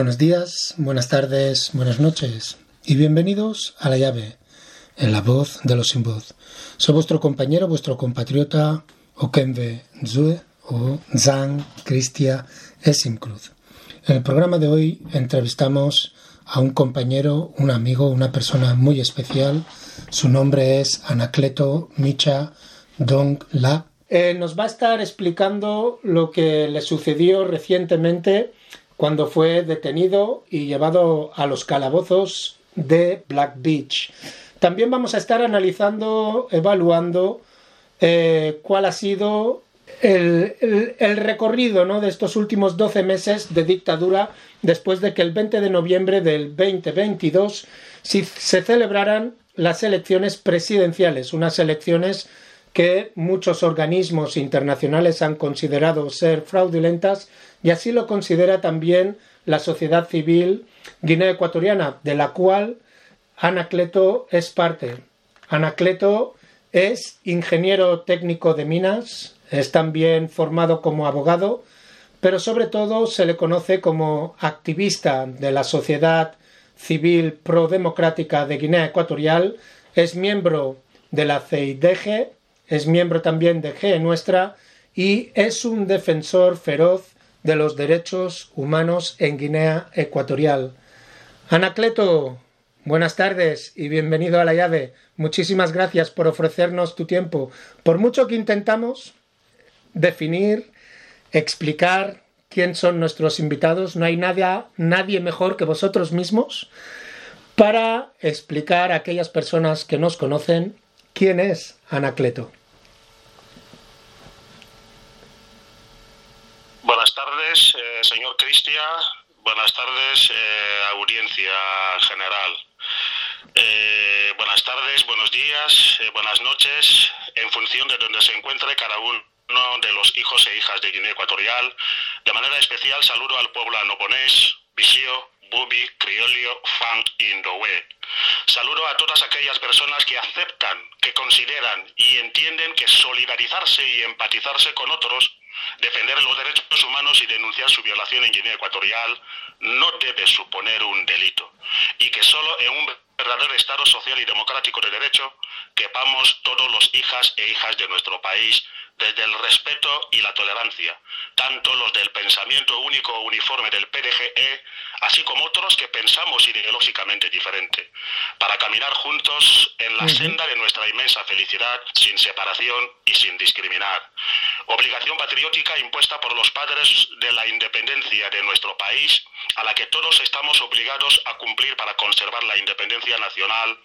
Buenos días, buenas tardes, buenas noches y bienvenidos a La Llave, en la voz de los sin voz. Soy vuestro compañero, vuestro compatriota Okembe Zue o Zhang Cristia Esimcruz. En el programa de hoy entrevistamos a un compañero, un amigo, una persona muy especial. Su nombre es Anacleto Micha Dong La. Eh, nos va a estar explicando lo que le sucedió recientemente cuando fue detenido y llevado a los calabozos de Black Beach. También vamos a estar analizando, evaluando eh, cuál ha sido el, recorrido ¿no? de estos últimos 12 meses de dictadura después de que el 20 de noviembre del 2022 se celebraran las elecciones presidenciales, unas elecciones que muchos organismos internacionales han considerado ser fraudulentas y así lo considera también la sociedad civil guinea ecuatoriana, de la cual Anacleto es parte. Anacleto es ingeniero técnico de minas, es también formado como abogado, pero sobre todo se le conoce como activista de la sociedad civil pro-democrática de Guinea Ecuatorial, es miembro de la CIDG, es miembro también de G Nuestra y es un defensor feroz de los derechos humanos en Guinea Ecuatorial. Anacleto, buenas tardes y bienvenido a la llave. Muchísimas gracias por ofrecernos tu tiempo. Por mucho que intentamos definir, explicar quién son nuestros invitados, no hay nadie, nadie mejor que vosotros mismos para explicar a aquellas personas que nos conocen quién es Anacleto. Buenas tardes, eh, señor Cristia. Buenas tardes, eh, audiencia general. Eh, buenas tardes, buenos días, buenas noches, en función de donde se encuentre cada uno de los hijos e hijas de Guinea Ecuatorial. De manera especial saludo al pueblo anoponés, Visio, Bubi, Criolio, Fang y Indowe. Saludo a todas aquellas personas que aceptan, que consideran y entienden que solidarizarse y empatizarse con otros Defender los derechos humanos y denunciar su violación en Guinea Ecuatorial no debe suponer un delito y que solo en un verdadero Estado social y democrático de derecho quepamos todos los hijas e hijas de nuestro país desde el respeto y la tolerancia, tanto los del pensamiento único o uniforme del PDGE, así como otros que pensamos ideológicamente diferente, para caminar juntos en la senda de nuestra inmensa felicidad, sin separación y sin discriminar. Obligación patriótica impuesta por los padres de la independencia de nuestro país, a la que todos estamos obligados a cumplir para conservar la independencia nacional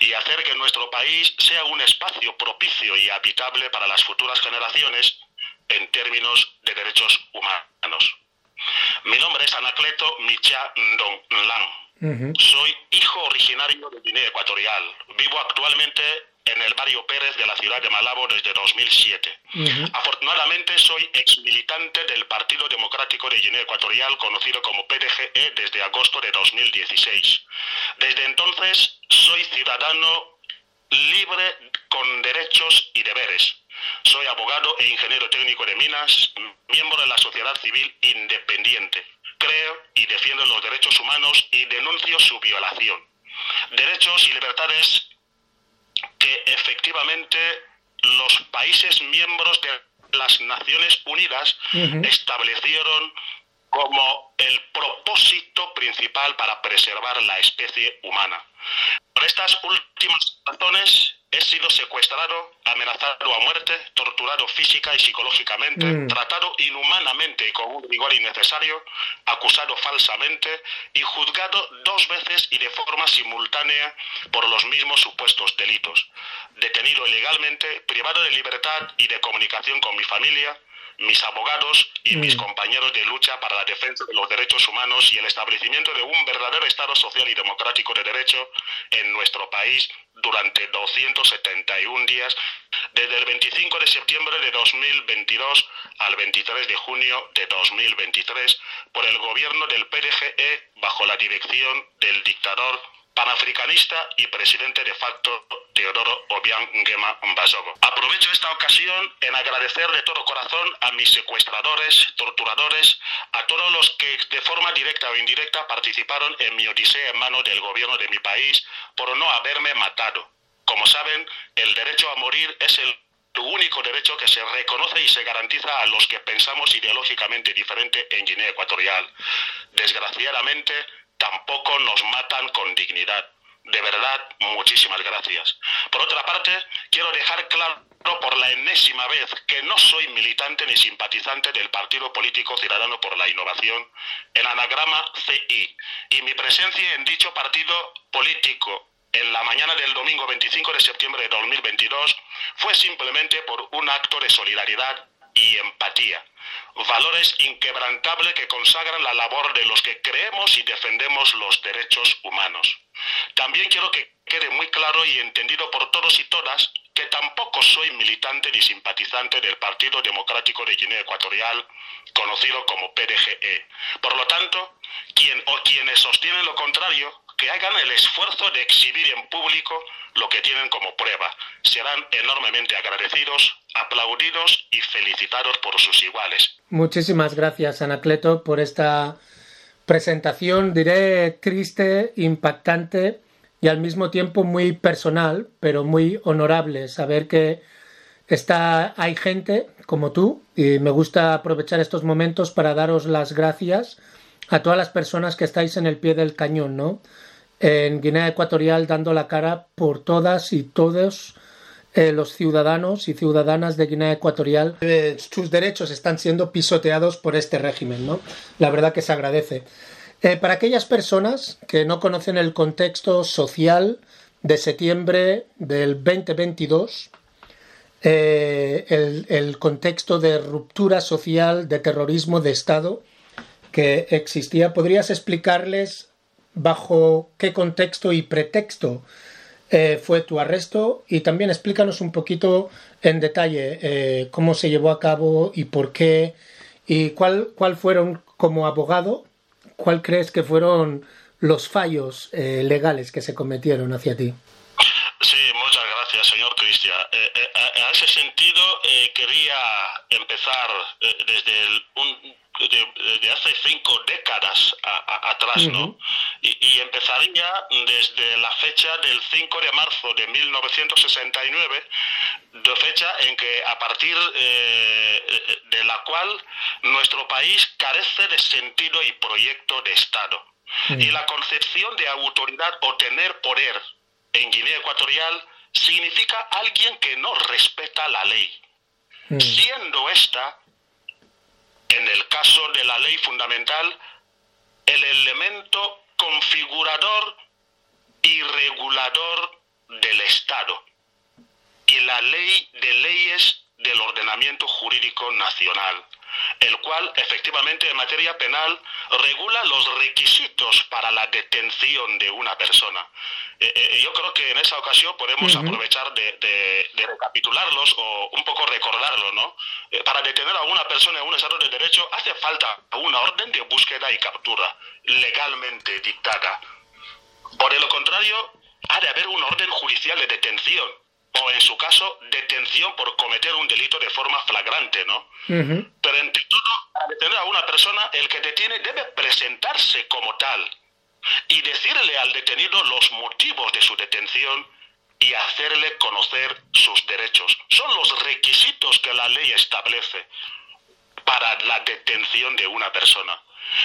y hacer que nuestro país sea un espacio propicio y habitable para las futuras generaciones en términos de derechos humanos. Mi nombre es Anacleto Micha Ndong Soy hijo originario de Guinea Ecuatorial. Vivo actualmente en el barrio Pérez de la ciudad de Malabo desde 2007. Afortunadamente soy ex militante del Partido Democrático de Guinea Ecuatorial, conocido como PDGE, desde agosto de 2016. Desde entonces soy ciudadano libre con derechos y deberes. Soy abogado e ingeniero técnico de minas, miembro de la sociedad civil independiente. Creo y defiendo los derechos humanos y denuncio su violación. Derechos y libertades que efectivamente los países miembros de las Naciones Unidas establecieron como el propósito principal para preservar la especie humana. Por estas últimas razones he sido secuestrado, amenazado a muerte, torturado física y psicológicamente, mm. tratado inhumanamente y con un rigor innecesario, acusado falsamente y juzgado dos veces y de forma simultánea por los mismos supuestos delitos. Detenido ilegalmente, privado de libertad y de comunicación con mi familia, mis abogados y mis mm. compañeros de lucha para la defensa de los derechos humanos y el establecimiento de un verdadero Estado social y democrático de derecho en nuestro país durante 271 días, desde el 25 de septiembre de 2022 al 23 de junio de 2023, por el gobierno del PDGE bajo la dirección del dictador panafricanista y presidente de facto Teodoro Obiang Nguema Mbasogo. Aprovecho esta ocasión en agradecer de todo corazón a mis secuestradores, torturadores, a todos los que de forma directa o indirecta participaron en mi odisea en manos del gobierno de mi país por no haberme matado. Como saben, el derecho a morir es el único derecho que se reconoce y se garantiza a los que pensamos ideológicamente diferente en Guinea Ecuatorial. Desgraciadamente, tampoco nos matan con dignidad. De verdad, muchísimas gracias. Por otra parte, quiero dejar claro por la enésima vez que no soy militante ni simpatizante del Partido Político Ciudadano por la Innovación, el anagrama CI, y mi presencia en dicho partido político en la mañana del domingo 25 de septiembre de 2022 fue simplemente por un acto de solidaridad y empatía, valores inquebrantables que consagran la labor de los que creemos y defendemos los derechos humanos. También quiero que quede muy claro y entendido por todos y todas que tampoco soy militante ni simpatizante del Partido Democrático de Guinea Ecuatorial, conocido como PDGE. Por lo tanto, quien o quienes sostienen lo contrario, que hagan el esfuerzo de exhibir en público lo que tienen como prueba. Serán enormemente agradecidos, aplaudidos y felicitados por sus iguales. Muchísimas gracias, Anacleto, por esta presentación, diré triste, impactante y al mismo tiempo muy personal, pero muy honorable. Saber que está, hay gente como tú y me gusta aprovechar estos momentos para daros las gracias a todas las personas que estáis en el pie del cañón, ¿no? En Guinea Ecuatorial dando la cara por todas y todos eh, los ciudadanos y ciudadanas de Guinea Ecuatorial. Eh, sus derechos están siendo pisoteados por este régimen, ¿no? La verdad que se agradece. Eh, para aquellas personas que no conocen el contexto social de septiembre del 2022, el, el, contexto de ruptura social, de terrorismo de Estado que existía, ¿podrías explicarles bajo qué contexto y pretexto eh, fue tu arresto y también explícanos un poquito en detalle eh, cómo se llevó a cabo y por qué y cuál, cuál fueron como abogado, cuál crees que fueron los fallos eh, legales que se cometieron hacia ti. Sí, muchas gracias, señor Cristian. a ese sentido, quería empezar desde el, un, de, hace cinco décadas atrás, ¿no? Y, empezaría desde la fecha del 5 de marzo de 1969, de fecha en que a partir eh, de la cual nuestro país carece de sentido y proyecto de Estado. Y la concepción de autoridad o tener poder en Guinea Ecuatorial significa alguien que no respeta la ley, siendo esta en el caso de la ley fundamental, el elemento configurador y regulador del Estado y la ley de leyes del ordenamiento jurídico nacional, el cual efectivamente en materia penal regula los requisitos para la detención de una persona. Eh, eh, yo creo que en esa ocasión podemos aprovechar de, recapitularlos o un poco recordarlos, ¿no? Eh, para detener a una persona en un estado de derecho hace falta una orden de búsqueda y captura legalmente dictada. Por el contrario, ha de haber una orden judicial de detención o en su caso detención por cometer un delito de forma flagrante, ¿no? Pero entre todo, para detener a una persona, el que detiene debe presentarse como tal y decirle al detenido los motivos de su detención y hacerle conocer sus derechos. Son los requisitos que la ley establece para la detención de una persona.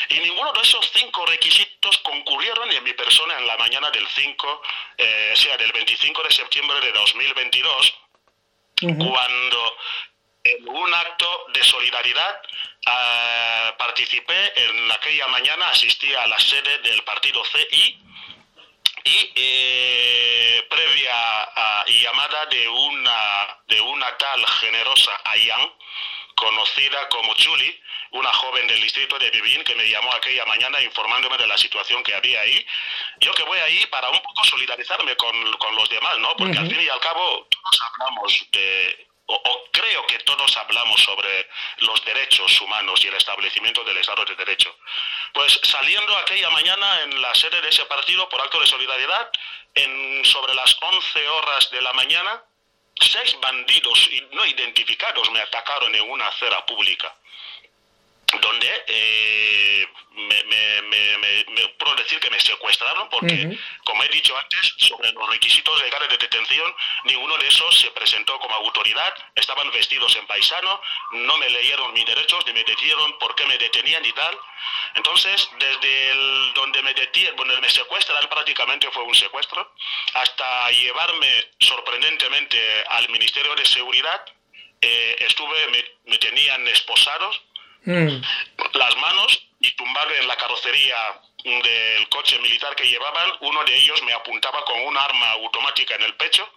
Y ninguno de esos cinco requisitos concurrieron en mi persona en la mañana del 5, eh, o sea, del 25 de septiembre de 2022, cuando en un acto de solidaridad uh, participé en aquella mañana, asistí a la sede del partido CI y eh, previa a, llamada de una, de una tal generosa Ayan, conocida como Julie, una joven del distrito de Vivín que me llamó aquella mañana informándome de la situación que había ahí. Yo que voy ahí para un poco solidarizarme con, con los demás, ¿no? Porque al fin y al cabo todos hablamos de o, creo que todos hablamos sobre los derechos humanos y el establecimiento del Estado de Derecho. Pues saliendo aquella mañana en la sede de ese partido por acto de solidaridad, en, sobre las 11 horas de la mañana, seis bandidos no identificados me atacaron en una acera pública donde eh, me, me, puedo decir que me secuestraron porque, como he dicho antes, sobre los requisitos legales de detención, ninguno de esos se presentó como autoridad, estaban vestidos en paisano, no me leyeron mis derechos, ni me dijeron por qué me detenían y tal. Entonces, desde el, donde me detían, donde me secuestran prácticamente fue un secuestro, hasta llevarme sorprendentemente al Ministerio de Seguridad, eh, estuve, me, me tenían esposados, Mm. las manos y tumbarle en la carrocería del coche militar que llevaban. Uno de ellos me apuntaba con un arma automática en el pecho,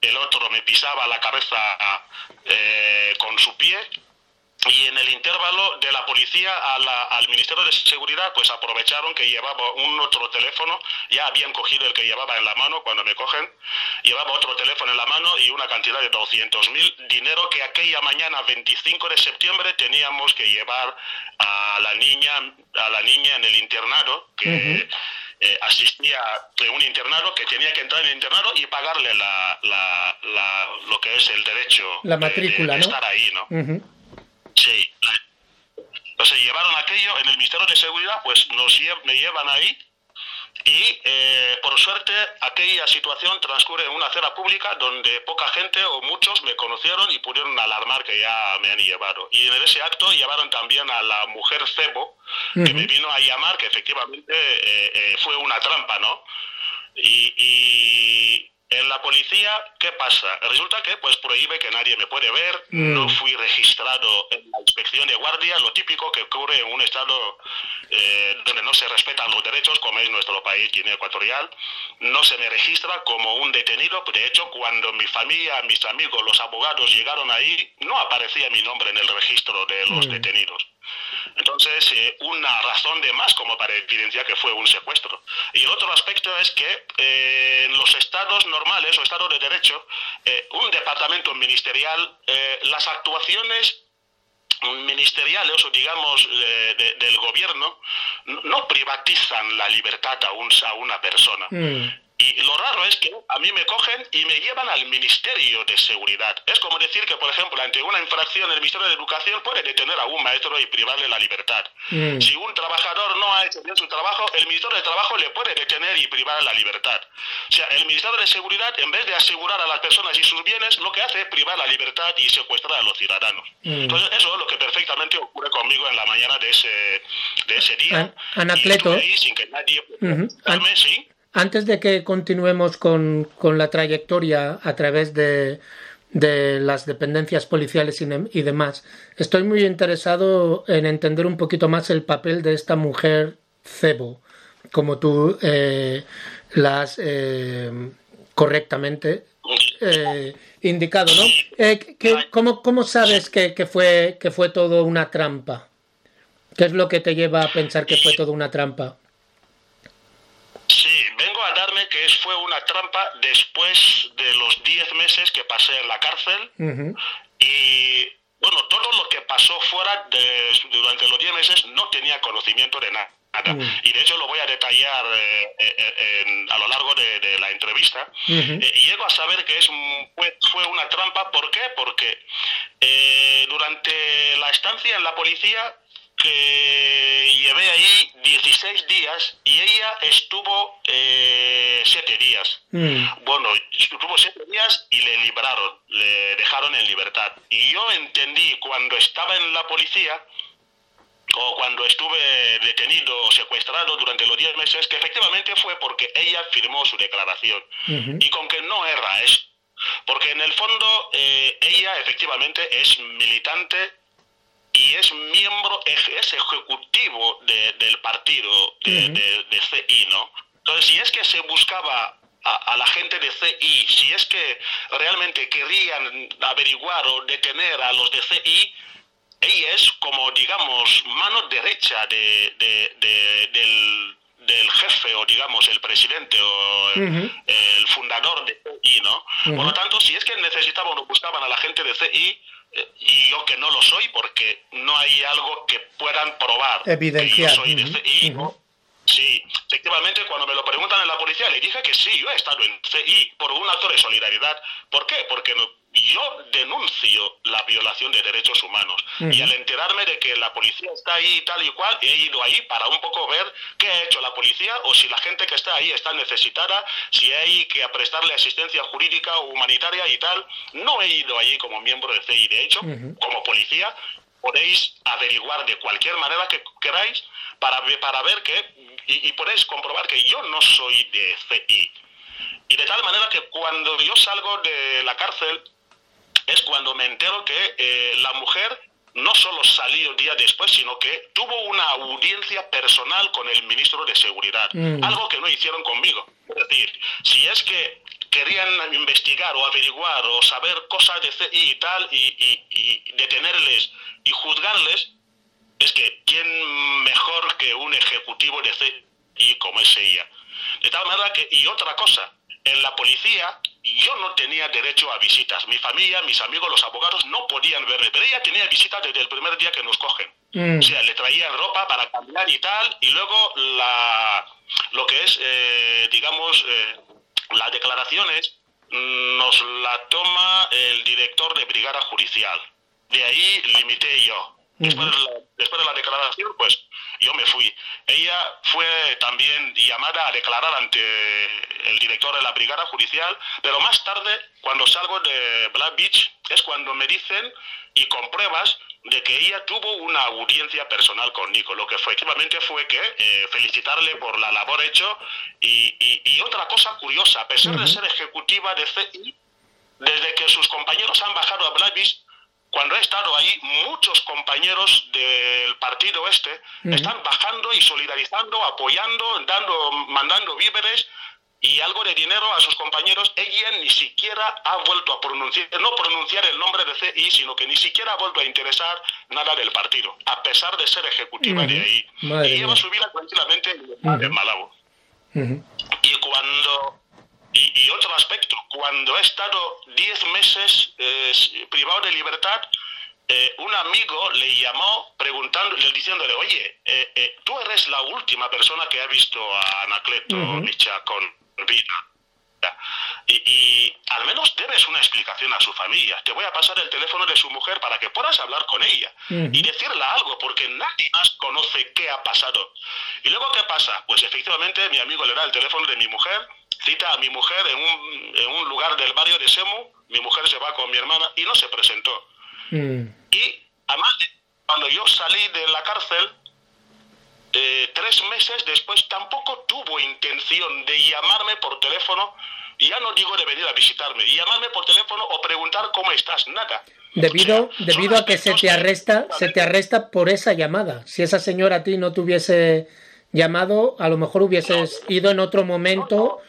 el otro me pisaba la cabeza eh, con su pie y en el intervalo de la policía al Ministerio de Seguridad pues aprovecharon que llevaba un otro teléfono, ya habían cogido el que llevaba en la mano cuando me cogen, llevaba otro teléfono en la mano y una cantidad de 200 mil, dinero que aquella mañana 25 de septiembre teníamos que llevar a la niña, a la niña en el internado que eh, asistía de un internado que tenía que entrar en el internado y pagarle la, la, lo que es el derecho la matrícula, de, estar ahí, ¿no? Sí. Entonces llevaron aquello en el Ministerio de Seguridad, pues nos me llevan ahí y eh, por suerte aquella situación transcurre en una acera pública donde poca gente o muchos me conocieron y pudieron alarmar que ya me han llevado. Y en ese acto llevaron también a la mujer Cebo, que me vino a llamar, que efectivamente eh, eh, fue una trampa, ¿no? y, en la policía, ¿qué pasa? Resulta que pues prohíbe que nadie me puede ver, mm. no fui registrado en la inspección de guardia, lo típico que ocurre en un estado eh, donde no se respetan los derechos, como es nuestro país, Guinea Ecuatorial, no se me registra como un detenido, de hecho cuando mi familia, mis amigos, los abogados llegaron ahí, no aparecía mi nombre en el registro de los mm. detenidos. Entonces, eh, una razón de más como para evidenciar que fue un secuestro. Y el otro aspecto es que eh, en los estados normales o estados de derecho, eh, un departamento ministerial, las actuaciones ministeriales o digamos del gobierno no privatizan la libertad a, a una persona. Mm. Y lo raro es que a mí me cogen y me llevan al Ministerio de Seguridad. Es como decir que, por ejemplo, ante una infracción el Ministerio de Educación puede detener a un maestro y privarle la libertad. Mm. Si un trabajador no ha hecho bien su trabajo, el Ministerio de Trabajo le puede detener y privar la libertad. O sea, el Ministerio de Seguridad, en vez de asegurar a las personas y sus bienes, lo que hace es privar la libertad y secuestrar a los ciudadanos. Mm. Entonces, eso es lo que perfectamente ocurre conmigo en la mañana de ese, de ese día. Anacleto. Y sin que nadie... ¿sí? Antes de que continuemos con, la trayectoria a través de, las dependencias policiales y, demás, estoy muy interesado en entender un poquito más el papel de esta mujer cebo, como tú eh, la has eh, correctamente eh, indicado, ¿no? ¿cómo, ¿cómo, sabes que, que, fue, que fue todo una trampa? ¿Qué es lo que te lleva a pensar que fue todo una trampa? Que fue una trampa después de los 10 meses que pasé en la cárcel y bueno, todo lo que pasó fuera de, durante los 10 meses no tenía conocimiento de nada. Y de hecho lo voy a detallar eh, eh, eh, a lo largo de, la entrevista. y llego a saber que es fue, fue, una trampa. ¿Por qué? Porque durante la estancia en la policía que llevé ahí 16 días y ella estuvo eh, 7 días. Mm. Bueno, estuvo 7 días y le libraron, le dejaron en libertad. Y yo entendí cuando estaba en la policía o cuando estuve detenido o secuestrado durante los 10 meses que efectivamente fue porque ella firmó su declaración y con que no erra es porque en el fondo eh, ella efectivamente es militante y es miembro, es, ejecutivo del partido de, CI, ¿no? Entonces, si es que se buscaba a, la gente de CI, si es que realmente querían averiguar o detener a los de CI, ella es como, digamos, mano derecha de, del, del jefe o digamos el presidente o el, fundador de CI, ¿no? Por lo tanto, si es que necesitaban o buscaban a la gente de de CI y yo que no lo soy porque no hay algo que puedan probar Evidenciar. que yo soy de CI. Sí, efectivamente, cuando me lo preguntan en la policía, le dije que sí, yo he estado en CI por un acto de solidaridad. ¿Por qué? Porque yo denuncio la violación de derechos humanos. Y al enterarme de que la policía está ahí tal y cual, he ido ahí para un poco ver qué ha hecho la policía o si la gente que está ahí está necesitada, si hay que prestarle asistencia jurídica o humanitaria y tal. No he ido allí como miembro de CI. De hecho, como policía, podéis averiguar de cualquier manera que queráis para, para ver que, y, podéis comprobar que yo no soy de CI. Y de tal manera que cuando yo salgo de la cárcel es cuando me entero que eh, la mujer no solo salió día después, sino que tuvo una audiencia personal con el ministro de Seguridad, mm. algo que no hicieron conmigo. Es decir, si es que querían investigar o averiguar o saber cosas de CI y tal y, y detenerles y juzgarles, es que quién mejor que un ejecutivo de CI como es ella. De tal manera que, y otra cosa, en la policía yo no tenía derecho a visitas. Mi familia, mis amigos, los abogados no podían verme, pero ella tenía visitas desde el primer día que nos cogen. Mm. O sea, le traían ropa para cambiar y tal, y luego la, lo que es, eh, digamos, eh, las declaraciones mm, nos la toma el director de brigada judicial. De ahí limité yo. Después, de la, después de la declaración, pues yo me fui. Ella fue también llamada a declarar ante el director de la brigada judicial, pero más tarde, cuando salgo de Black Beach, es cuando me dicen y con pruebas de que ella tuvo una audiencia personal con Nico. Lo que efectivamente fue que eh, felicitarle por la labor hecho y, y, otra cosa curiosa, a pesar de ser ejecutiva de CI, desde que sus compañeros han bajado a Black Beach, cuando he estado ahí, muchos compañeros del partido este están bajando y solidarizando, apoyando, dando, mandando víveres y algo de dinero a sus compañeros. Ella ni siquiera ha vuelto a pronunciar, no pronunciar el nombre de CI, sino que ni siquiera ha vuelto a interesar nada del partido, a pesar de ser ejecutiva de ahí. y lleva su vida tranquilamente en Malabo. Y cuando y, otro aspecto, cuando he estado 10 meses eh, privado de libertad, eh, un amigo le llamó preguntando, diciéndole, oye, eh, tú eres la última persona que ha visto a Anacleto uh con vida. Y, al menos debes una explicación a su familia. Te voy a pasar el teléfono de su mujer para que puedas hablar con ella y decirle algo, porque nadie más conoce qué ha pasado. Y luego, ¿qué pasa? Pues efectivamente mi amigo le da el teléfono de mi mujer cita a mi mujer en un, en un lugar del barrio de Semu, mi mujer se va con mi hermana y no se presentó. Mm. Y además, cuando yo salí de la cárcel, eh, tres meses después tampoco tuvo intención de llamarme por teléfono, y ya no digo de venir a visitarme, llamarme por teléfono o preguntar cómo estás, nada. Debido, debido a que se te arresta, se te arresta por esa llamada. Si esa señora a ti no te hubiese llamado, a lo mejor hubieses ido en otro momento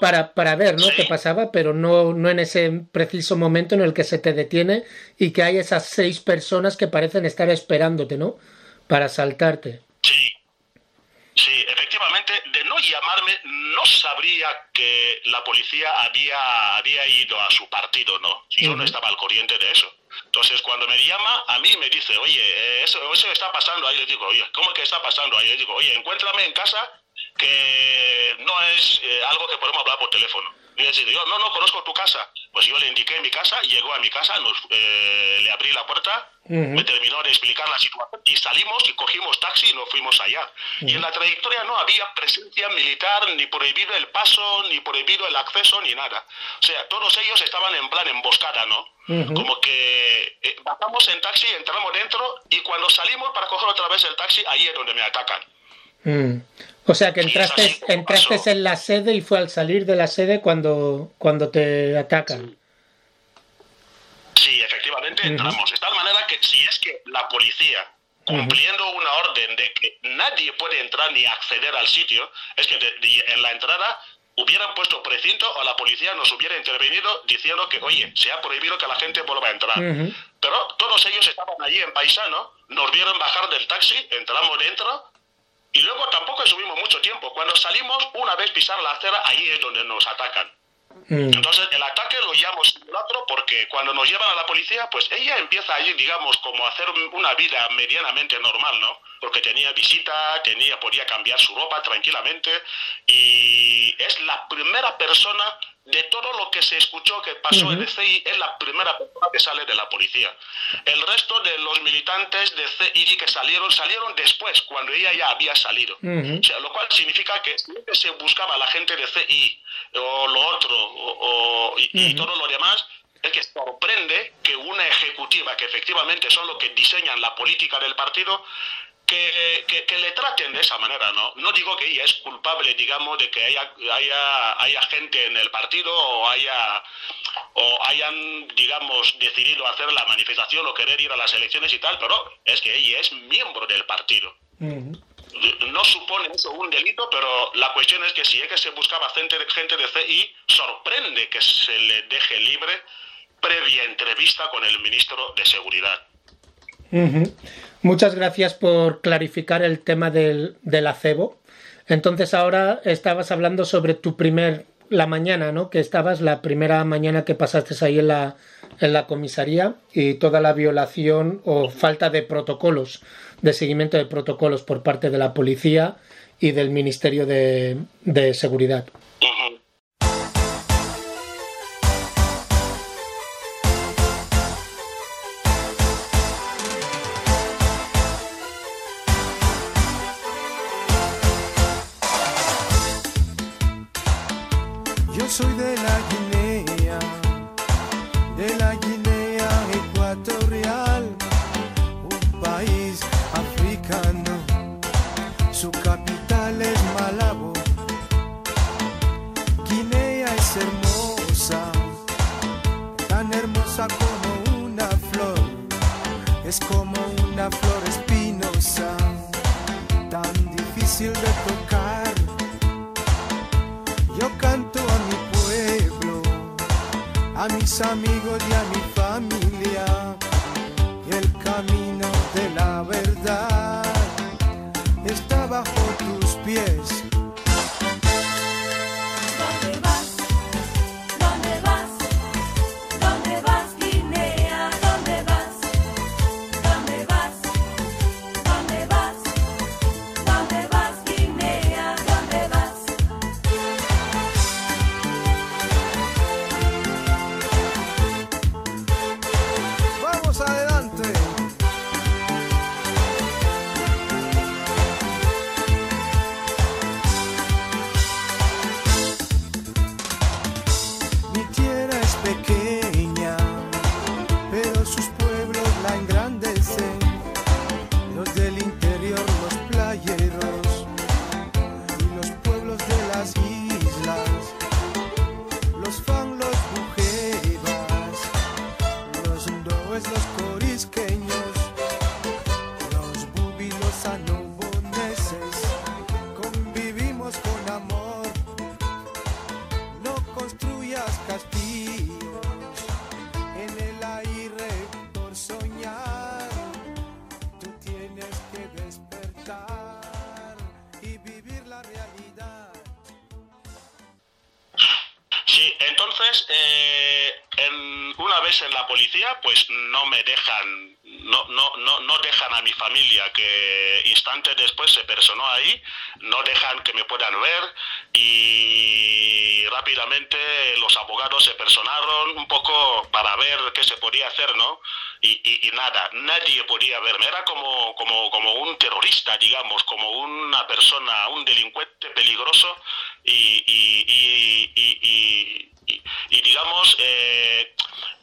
para, para ver ¿no? qué pasaba, pero no, no en ese preciso momento en el que se te detiene y que hay esas seis personas que parecen estar esperándote, ¿no? Para saltarte. Sí, sí, efectivamente, de no llamarme no sabría que la policía había, había ido a su partido, ¿no? Yo no estaba al corriente de eso. Entonces, cuando me llama, a mí me dice, oye, eh, eso, eso está pasando ahí. Le digo, oye, ¿cómo que está pasando ahí? Le digo, oye, encuéntrame en casa que no es eh, algo que podemos hablar por teléfono. Y decir, yo no, no conozco tu casa. Pues yo le indiqué mi casa, llegó a mi casa, nos, eh, le abrí la puerta, me terminó de explicar la situación y salimos y cogimos taxi y nos fuimos allá. Y en la trayectoria no había presencia militar, ni prohibido el paso, ni prohibido el acceso, ni nada. O sea, todos ellos estaban en plan emboscada, ¿no? Como que eh, bajamos en taxi, entramos dentro y cuando salimos para coger otra vez el taxi, ahí es donde me atacan. O sea que entraste, entraste en la sede y fue al salir de la sede cuando, cuando te atacan. Sí, efectivamente entramos. De tal manera que si es que la policía, cumpliendo una orden de que nadie puede entrar ni acceder al sitio, es que en la entrada hubieran puesto precinto o la policía nos hubiera intervenido diciendo que, oye, se ha prohibido que la gente vuelva a entrar. Pero todos ellos estaban allí en paisano, nos vieron bajar del taxi, entramos dentro y luego tampoco subimos mucho tiempo. Cuando salimos, una vez pisar la acera, ahí es donde nos atacan. Mm. Entonces, el ataque lo llamo simulacro porque cuando nos llevan a la policía, pues ella empieza allí, digamos, como a hacer una vida medianamente normal, ¿no? Porque tenía visita, tenía, podía cambiar su ropa tranquilamente y es la primera persona de todo lo que se escuchó que pasó en el CI, es la primera persona que sale de la policía. El resto de los militantes de CI que salieron, salieron después, cuando ella ya había salido. o sea, lo cual significa que se buscaba la gente de CI o lo otro o, y, todo lo demás, es que sorprende que una ejecutiva, que efectivamente son los que diseñan la política del partido, que, le traten de esa manera, ¿no? No digo que ella es culpable, digamos, de que haya, haya, haya gente en el partido o haya o hayan, digamos, decidido hacer la manifestación o querer ir a las elecciones y tal, pero es que ella es miembro del partido. No supone eso un delito, pero la cuestión es que si es que se buscaba gente, gente de CI, sorprende que se le deje libre previa entrevista con el ministro de Seguridad. Muchas gracias por clarificar el tema del, del acebo. Entonces ahora estabas hablando sobre tu primer, la mañana, ¿no? Que estabas la primera mañana que pasaste ahí en la, en la comisaría y toda la violación o falta de protocolos, de seguimiento de protocolos por parte de la policía y del Ministerio de, de Seguridad. soy de la Guinea, de la Guinea Ecuatorial, un país africano, su capital es Malabo. Guinea es hermosa, tan hermosa como una flor, es como una flor espinosa, tan difícil de tocar. a mis amigos y a mi familia el camino de la verdad está bajo tus pies. pues no me dejan, no, no, no, no dejan a mi familia que instantes después se personó ahí, no dejan que me puedan ver y rápidamente los abogados se personaron un poco para ver qué se podía hacer, ¿no? Y, nada, nadie podía verme. Era como, como, como un terrorista, digamos, como una persona, un delincuente peligroso y, y digamos, eh,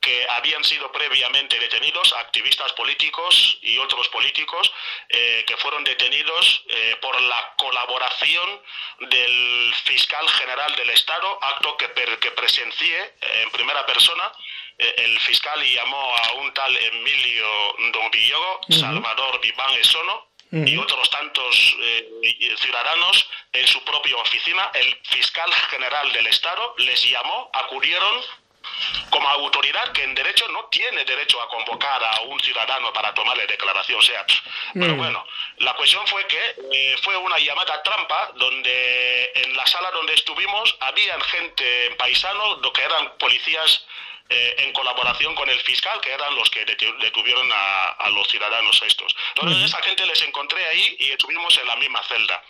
que habían sido previamente detenidos, activistas políticos y otros políticos que fueron detenidos por la colaboración del fiscal general del Estado, acto que, que presencié en primera persona. el fiscal llamó a un tal Emilio Don Villogo, Salvador Viván Esono, y otros tantos eh, ciudadanos en su propia oficina. El fiscal general del Estado les llamó, acudieron como autoridad que en derecho no tiene derecho a convocar a un ciudadano para tomarle declaración. O sea, pero mm. bueno, la cuestión fue que eh, fue una llamada trampa donde en la sala donde estuvimos habían gente paisano, lo que eran policías eh, en colaboración con el fiscal, que eran los que detuvieron a, los ciudadanos estos. Entonces, esa gente les encontré ahí y estuvimos en la misma celda.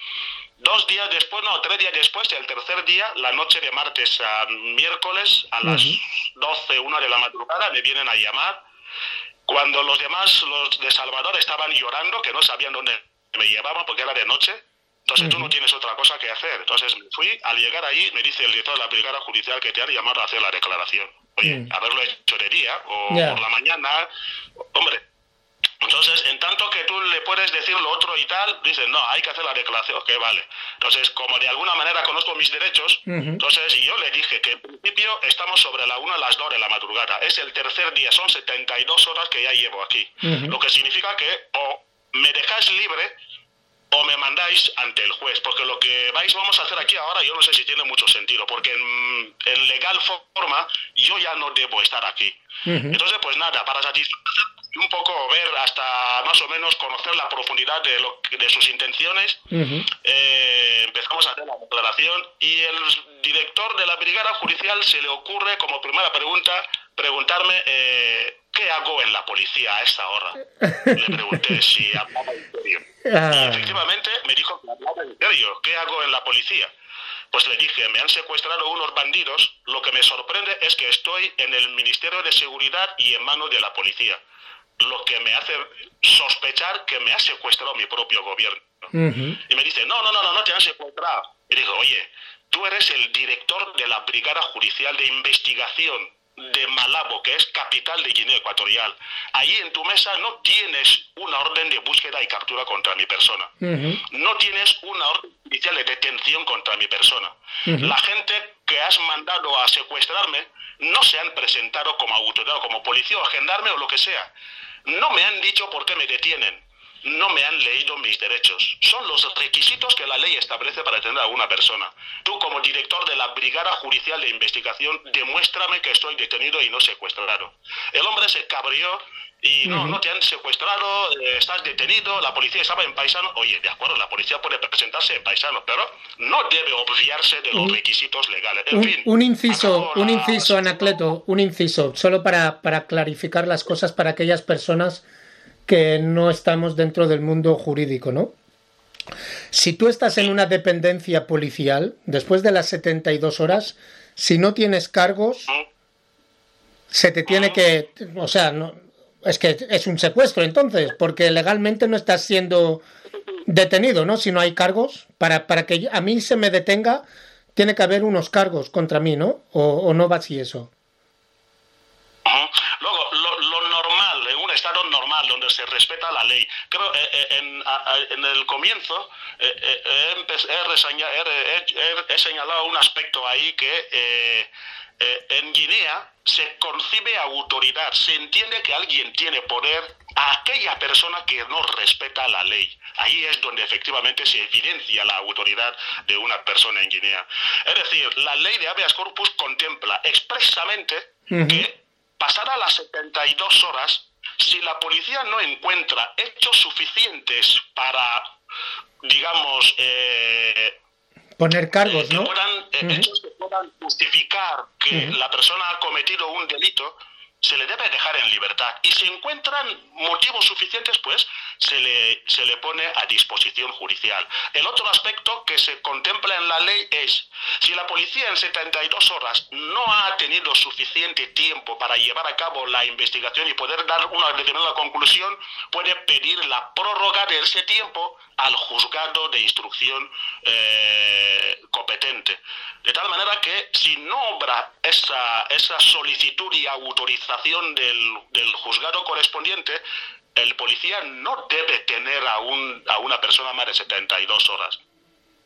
Dos días después, no, tres días después, el tercer día, la noche de martes a miércoles, a las 12, una de la madrugada, me vienen a llamar. Cuando los demás, los de Salvador, estaban llorando, que no sabían dónde me llevaban porque era de noche, entonces tú no tienes otra cosa que hacer. Entonces me fui, al llegar ahí, me dice el director de la brigada judicial que te han llamado a hacer la declaración. Oye, haberlo hecho de día o por la mañana, hombre, entonces, en tanto que tú le puedes decir lo otro y tal, dicen, no, hay que hacer la declaración, ok, vale. Entonces, como de alguna manera conozco mis derechos, entonces yo le dije que en principio estamos sobre la 1 a las 2 de la madrugada. Es el tercer día, son 72 horas que ya llevo aquí. Lo que significa que o me dejáis libre o me mandáis ante el juez, porque lo que vais vamos a hacer aquí ahora yo no sé si tiene mucho sentido, porque en, en legal forma yo ya no debo estar aquí. Entonces, pues nada, para satisfacer un poco ver hasta más o menos conocer la profundidad de, lo, de sus intenciones, eh, empezamos a hacer la declaración y el director de la brigada judicial se le ocurre como primera pregunta preguntarme eh, ¿qué hago en la policía a esta hora? Le pregunté si hablaba en serio. Ah. Y efectivamente me dijo que hablaba en serio. ¿Qué hago en la policía? Pues le dije, me han secuestrado unos bandidos. Lo que me sorprende es que estoy en el Ministerio de Seguridad y en manos de la policía lo que me hace sospechar que me ha secuestrado mi propio gobierno. Y me dice, no, no, no, no, no te han secuestrado. Y digo, oye, tú eres el director de la Brigada Judicial de Investigación de Malabo, que es capital de Guinea Ecuatorial. Allí en tu mesa no tienes una orden de búsqueda y captura contra mi persona. No tienes una orden judicial de detención contra mi persona. La gente que has mandado a secuestrarme no se han presentado como autoridad, como policía o gendarme o lo que sea. No me han dicho por qué me detienen. No me han leído mis derechos. Son los requisitos que la ley establece para detener a una persona. Tú, como director de la Brigada Judicial de Investigación, demuéstrame que estoy detenido y no secuestrado. El hombre se cabrió y no, no te han secuestrado, eh, estás detenido, la policía estaba en paisano. Oye, de acuerdo, la policía puede presentarse en paisano, pero no debe obviarse de los requisitos legales. En un, fin, un inciso, un inciso, Anacleto, un inciso, solo para, para clarificar las cosas para aquellas personas que no estamos dentro del mundo jurídico, ¿no? Si tú estás en una dependencia policial, después de las 72 horas, si no tienes cargos, se te tiene que, o sea, no, es que es un secuestro entonces, porque legalmente no estás siendo detenido, ¿no? Si no hay cargos, para, para que a mí se me detenga, tiene que haber unos cargos contra mí, ¿no? O, no va así eso. Luego, lo, normal, en un estado normal donde se respeta la ley, creo eh, eh, en, en el comienzo eh, he, señalado un aspecto ahí que en Guinea se concibe autoridad, se entiende que alguien tiene poder a aquella persona que no respeta la ley. Ahí es donde efectivamente se evidencia la autoridad de una persona en Guinea. Es decir, la ley de habeas corpus contempla expresamente que pasada las 72 horas, si la policía no encuentra hechos suficientes para, digamos, eh, poner cargos, ¿no? Eh, puedan justificar que la persona ha cometido un delito, se le debe dejar en libertad. Y si encuentran motivos suficientes, pues se le, se le pone a disposición judicial. El otro aspecto que se contempla en la ley es, si la policía en 72 horas no ha tenido suficiente tiempo para llevar a cabo la investigación y poder dar una determinada conclusión, puede pedir la prórroga de ese tiempo al juzgado de instrucción eh, competente. De tal manera que si no obra esa, esa solicitud y autorización del, del juzgado correspondiente, el policía no debe tener a, un, a una persona más de 72 horas.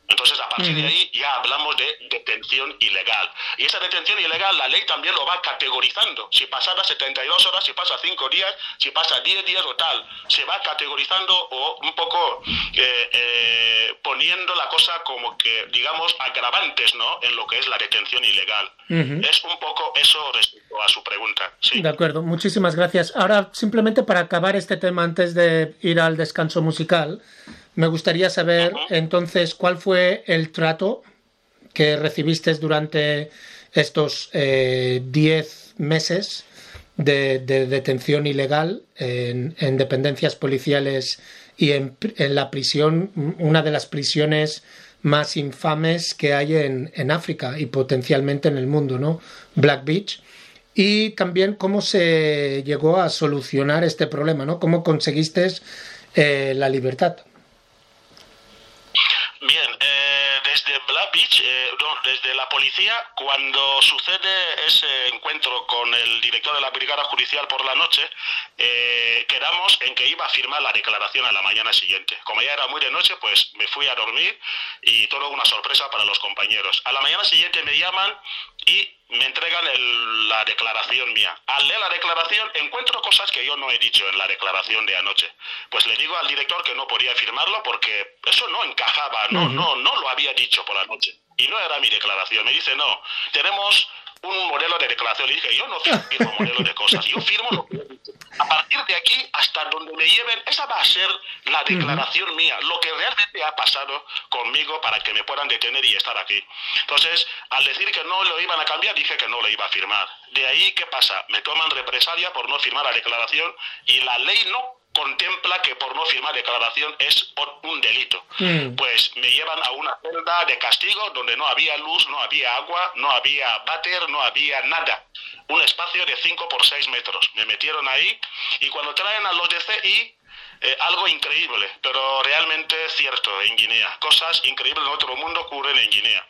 Entonces, a partir de ahí ya hablamos de detención ilegal. Y esa detención ilegal, la ley también lo va categorizando. Si pasara 72 horas, si pasa 5 días, si pasa 10 días o tal. Se va categorizando o un poco eh, eh, poniendo la cosa como que, digamos, agravantes, ¿no? En lo que es la detención ilegal. Es un poco eso respecto a su pregunta. Sí. De acuerdo, muchísimas gracias. Ahora, simplemente para acabar este tema antes de ir al descanso musical. Me gustaría saber entonces cuál fue el trato que recibiste durante estos 10 eh, meses de, detención ilegal en, dependencias policiales y en, la prisión, una de las prisiones más infames que hay en, África y potencialmente en el mundo, ¿no? Black Beach. Y también cómo se llegó a solucionar este problema, ¿no? Cómo conseguiste eh, la libertad. Bien, eh, desde Black Beach, eh, desde la policía, cuando sucede ese encuentro con el director de la Brigada Judicial por la noche, eh, quedamos en que iba a firmar la declaración a la mañana siguiente. Como ya era muy de noche, pues me fui a dormir y todo una sorpresa para los compañeros. A la mañana siguiente me llaman y me entregan la declaración mía. Al leer la declaración encuentro cosas que yo no he dicho en la declaración de anoche. Pues le digo al director que no podía firmarlo porque eso no encajaba, no, no, no lo había dicho por la noche. Y no era mi declaración. Me dice, no, tenemos un modelo de declaración. Le dije, yo no firmo modelo de cosas, yo firmo lo que A partir de aquí, hasta donde me lleven, esa va a ser la declaración mía, lo que realmente ha pasado conmigo para que me puedan detener y estar aquí. Entonces, al decir que no lo iban a cambiar, dije que no lo iba a firmar. De ahí, ¿qué pasa? Me toman represalia por no firmar la declaración y la ley no contempla que por no firmar declaración es un delito. Mm. Pues me llevan a una celda de castigo donde no había luz, no había agua, no había váter, no había nada. Un espacio de 5 por 6 metros. Me metieron ahí y cuando traen a los de CI, eh, algo increíble, pero realmente cierto en Guinea. Cosas increíbles en otro mundo ocurren en Guinea.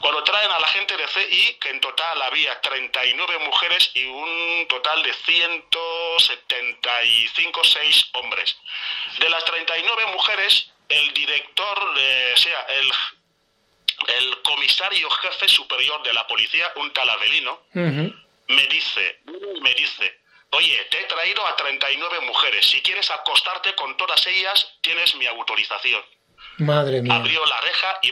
Cuando traen a la gente de CI, que en total había 39 mujeres y un total de 175, 6 hombres. De las 39 mujeres, el director, de, sea, el, el comisario jefe superior de la policía, un tal Avelino, me dice, me dice, oye, te he traído a 39 mujeres, si quieres acostarte con todas ellas, tienes mi autorización. Madre mía. Abrió la reja y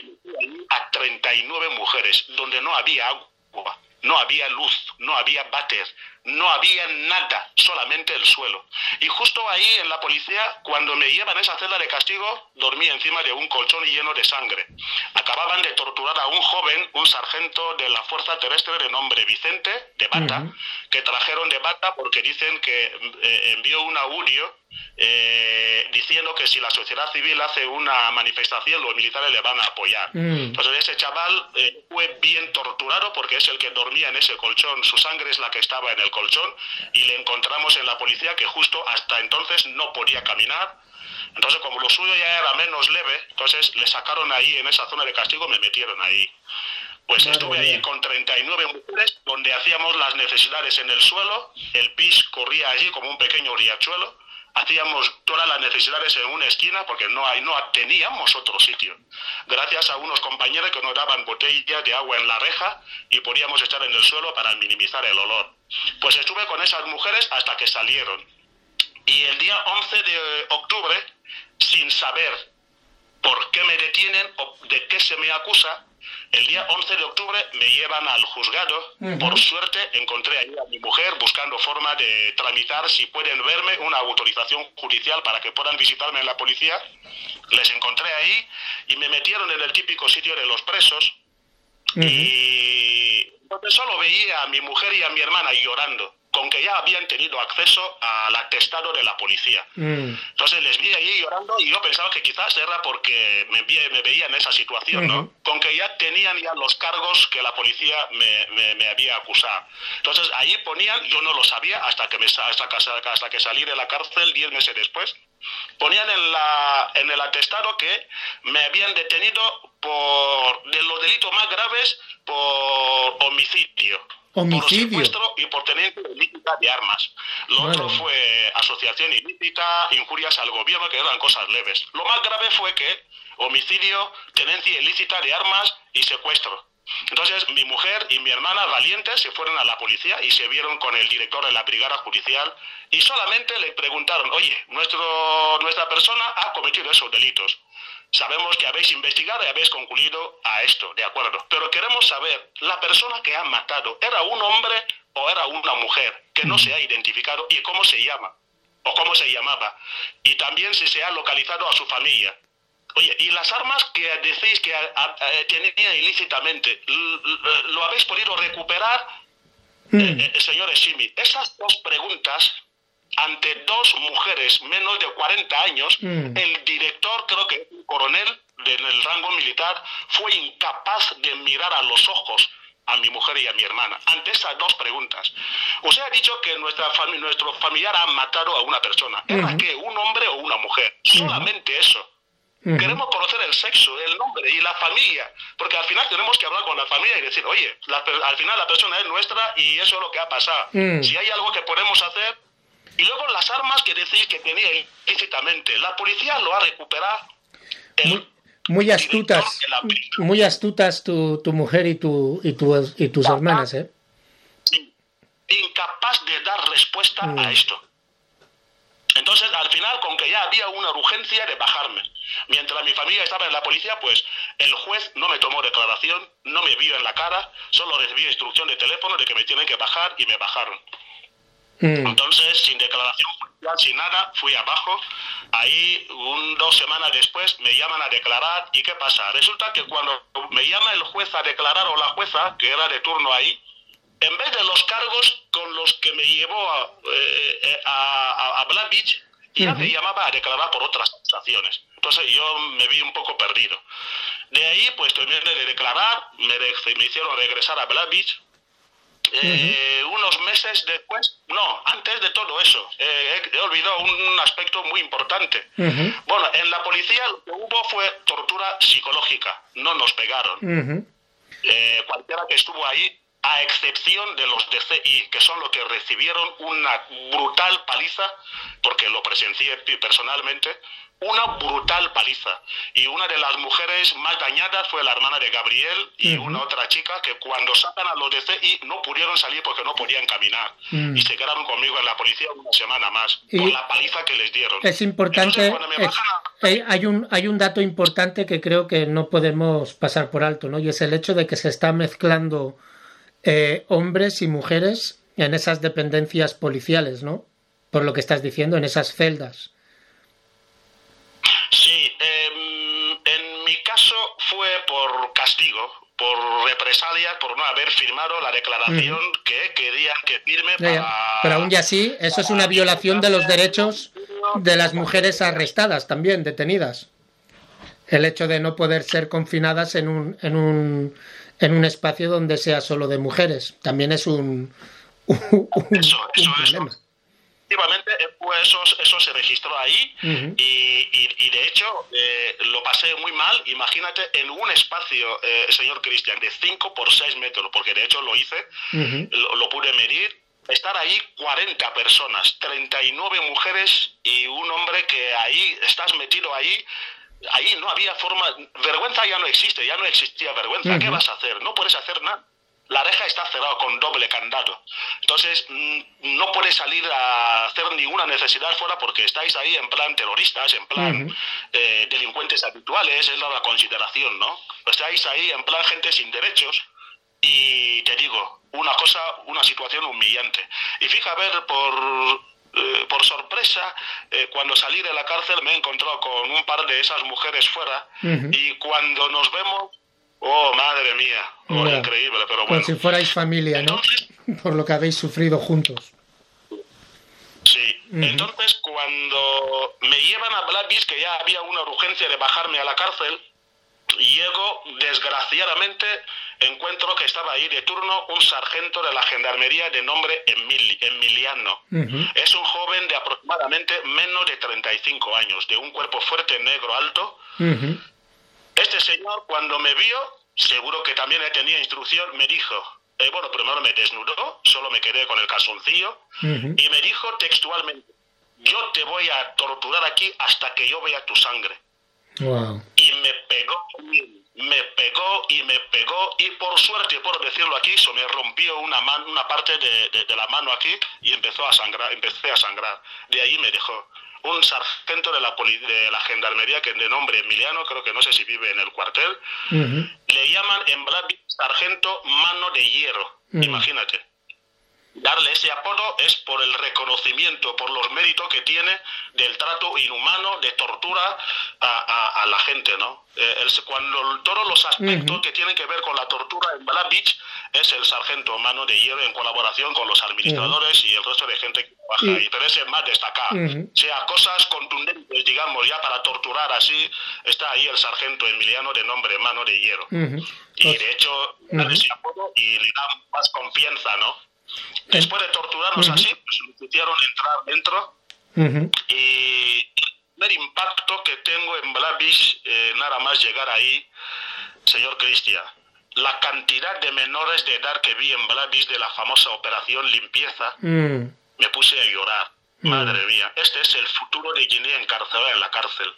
a 39 mujeres, donde no había agua, no había luz, no había váter, no había nada, solamente el suelo. Y justo ahí en la policía, cuando me llevan a esa celda de castigo, dormí encima de un colchón lleno de sangre. Acababan de torturar a un joven, un sargento de la Fuerza Terrestre de nombre Vicente, de Bata, que trajeron de Bata porque dicen que eh, envió un audio eh, diciendo que si la sociedad civil hace una manifestación, los militares le van a apoyar. Mm. Entonces ese chaval eh, fue bien torturado porque es el que dormía en ese colchón, su sangre es la que estaba en el colchón y le encontramos en la policía que justo hasta entonces no podía caminar. Entonces como lo suyo ya era menos leve, entonces le sacaron ahí en esa zona de castigo, me metieron ahí. Pues estuve ahí con 39 mujeres donde hacíamos las necesidades en el suelo, el pis corría allí como un pequeño riachuelo hacíamos todas las necesidades en una esquina porque no, hay, no teníamos otro sitio. Gracias a unos compañeros que nos daban botellas de agua en la reja y podíamos estar en el suelo para minimizar el olor. Pues estuve con esas mujeres hasta que salieron. Y el día 11 de octubre, sin saber por qué me detienen o de qué se me acusa, el día 11 de octubre me llevan al juzgado. Por suerte encontré ahí a mi mujer buscando forma de tramitar si pueden verme una autorización judicial para que puedan visitarme en la policía. Les encontré ahí y me metieron en el típico sitio de los presos. Y solo veía a mi mujer y a mi hermana llorando con que ya habían tenido acceso al atestado de la policía. Mm. Entonces les vi allí llorando y yo pensaba que quizás era porque me, me veía en esa situación, ¿no? Con que ya tenían ya los cargos que la policía me, me, había acusado. Entonces ahí ponían, yo no lo sabía hasta que, me, hasta, hasta que salí de la cárcel diez meses después, ponían en, la, en el atestado que me habían detenido por de los delitos más graves por homicidio Homicidio. Por secuestro y por tenencia ilícita de armas. Lo otro fue asociación ilícita, injurias al gobierno, que eran cosas leves. Lo más grave fue que homicidio, tenencia ilícita de armas y secuestro. Entonces mi mujer y mi hermana valientes se fueron a la policía y se vieron con el director de la brigada judicial y solamente le preguntaron, oye, nuestro, nuestra persona ha cometido esos delitos. Sabemos que habéis investigado y habéis concluido a esto, de acuerdo. Pero queremos saber, ¿la persona que ha matado era un hombre o era una mujer que no se ha identificado y cómo se llama? ¿O cómo se llamaba? Y también si se ha localizado a su familia. Oye, ¿y las armas que decís que tenía ilícitamente, lo habéis podido recuperar, mm. eh, eh, señores Simi? Esas dos preguntas, ante dos mujeres menos de 40 años, mm. el director, creo que coronel del rango militar, fue incapaz de mirar a los ojos a mi mujer y a mi hermana, ante esas dos preguntas. Usted ha dicho que nuestra nuestro familiar ha matado a una persona. ¿Era qué? ¿Un hombre o una mujer? Solamente eso. Queremos conocer el sexo, el nombre y la familia, porque al final tenemos que hablar con la familia y decir, oye, al final la persona es nuestra y eso es lo que ha pasado. Mm. Si hay algo que podemos hacer, y luego las armas que decís que tenía ilícitamente, la policía lo ha recuperado. muy, astutas, muy astutas tu, tu mujer y, tu, y, tu, y tus hermanas, ¿eh? Incapaz de dar respuesta a mm. esto. Entonces, al final, con que ya había una urgencia de bajarme. Mientras mi familia estaba en la policía, pues el juez no me tomó declaración, no me vio en la cara, solo recibí instrucción de teléfono de que me tienen que bajar y me bajaron. Mm. Entonces, sin declaración sin nada, fui abajo. Ahí, un, dos semanas después, me llaman a declarar. ¿Y qué pasa? Resulta que cuando me llama el juez a declarar, o la jueza, que era de turno ahí, en vez de los cargos con los que me llevó a, eh, a, a Black Beach, ya me llamaba a declarar por otras acusaciones. Entonces yo me vi un poco perdido. De ahí, pues terminé de declarar, me, me hicieron regresar a Black Beach. Eh, unos meses después, no, antes de todo eso, eh, he, olvidado un aspecto muy importante. Bueno, en la policía lo que hubo fue tortura psicológica, no nos pegaron. cualquiera que estuvo ahí a excepción de los DCI, que son los que recibieron una brutal paliza, porque lo presencié personalmente, una brutal paliza. Y una de las mujeres más dañadas fue la hermana de Gabriel y una otra chica que cuando sacan a los DCI no pudieron salir porque no podían caminar. Mm. Y se quedaron conmigo en la policía una semana más por la paliza que les dieron. Es importante, hay, un, hay un dato importante que creo que no podemos pasar por alto, ¿no? Y es el hecho de que se está mezclando eh, hombres y mujeres en esas dependencias policiales, ¿no? Por lo que estás diciendo, en esas celdas. Sí, em, en mi caso fue por castigo, por represalia, por no haber firmado la declaración que querían que firme para... Pero aún y así, eso es una violación de los derechos de las mujeres arrestadas también, detenidas. El hecho de no poder ser confinadas en un, en un en un espacio donde sea solo de mujeres. También es un, un, eso, problema. Efectivamente, pues eso, eso se registró ahí y, de hecho eh, lo pasé muy mal, imagínate, en un espacio, eh, señor Cristian, de 5 por 6 metros, porque de hecho lo hice, lo, lo, pude medir, estar ahí 40 personas, 39 mujeres y un hombre que ahí, estás metido ahí ahí no había forma, vergüenza ya no existe, ya no existía vergüenza, ¿qué vas a hacer? No puedes hacer nada. La reja está cerrada con doble candado. Entonces, mm, no puedes salir a hacer ninguna necesidad fuera porque estáis ahí en plan terroristas, en plan eh, delincuentes habituales, es la consideración, ¿no? Estáis ahí en plan gente sin derechos y te digo, una cosa, una situación humillante. Y fija, a ver, por eh, por sorpresa, eh, cuando salí de la cárcel me he encontrado con un par de esas mujeres fuera y cuando nos vemos, oh, madre mía, oh, increíble, pero bueno. Como si fuerais familia, ¿no? por lo que habéis sufrido juntos. Sí, entonces cuando me llevan a Blackbeach, que ya había una urgencia de bajarme a la cárcel, llego, desgraciadamente, encuentro que estaba ahí de turno un sargento de la gendarmería de nombre Emiliano. Es un joven de aproximadamente menos de 35 años, de un cuerpo fuerte, negro, alto. Este señor, cuando me vio, seguro que también tenía instrucción, me dijo, eh, bueno, primero me desnudó, solo me quedé con el calzoncillo, y me dijo textualmente, yo te voy a torturar aquí hasta que yo vea tu sangre. Y me pegó, me pegó y me pegó, y por suerte, por decirlo aquí, se me rompió una, mano, una parte de, de, la mano aquí y empezó a sangrar, empecé a sangrar. De ahí me dejó un sargento de la, de la gendarmería que de nombre Emiliano, creo que no sé si vive en el cuartel, le llaman en Black sargento mano de hierro, imagínate. Darle ese apodo es por el reconocimiento, por los méritos que tiene del trato inhumano, de tortura a, la gente, ¿no? Eh, cuando todos los aspectos que tienen que ver con la tortura en Black Beach es el sargento mano de hierro en colaboración con los administradores y el resto de gente que trabaja ahí, pero es el más destacado. O sea, cosas contundentes, digamos, ya para torturar así, está ahí el sargento Emiliano de nombre mano de hierro. Y de hecho, ese apodo y le da más confianza, ¿no? Después de torturarlos así, pues nos hicieron entrar dentro y el impacto que tengo en Black eh, nada más llegar ahí, señor Cristian, la cantidad de menores de edad que vi en Blavis de la famosa operación limpieza, mm. me puse a llorar. Mm. Madre mía, este es el futuro de Guinea encarcelado en la cárcel.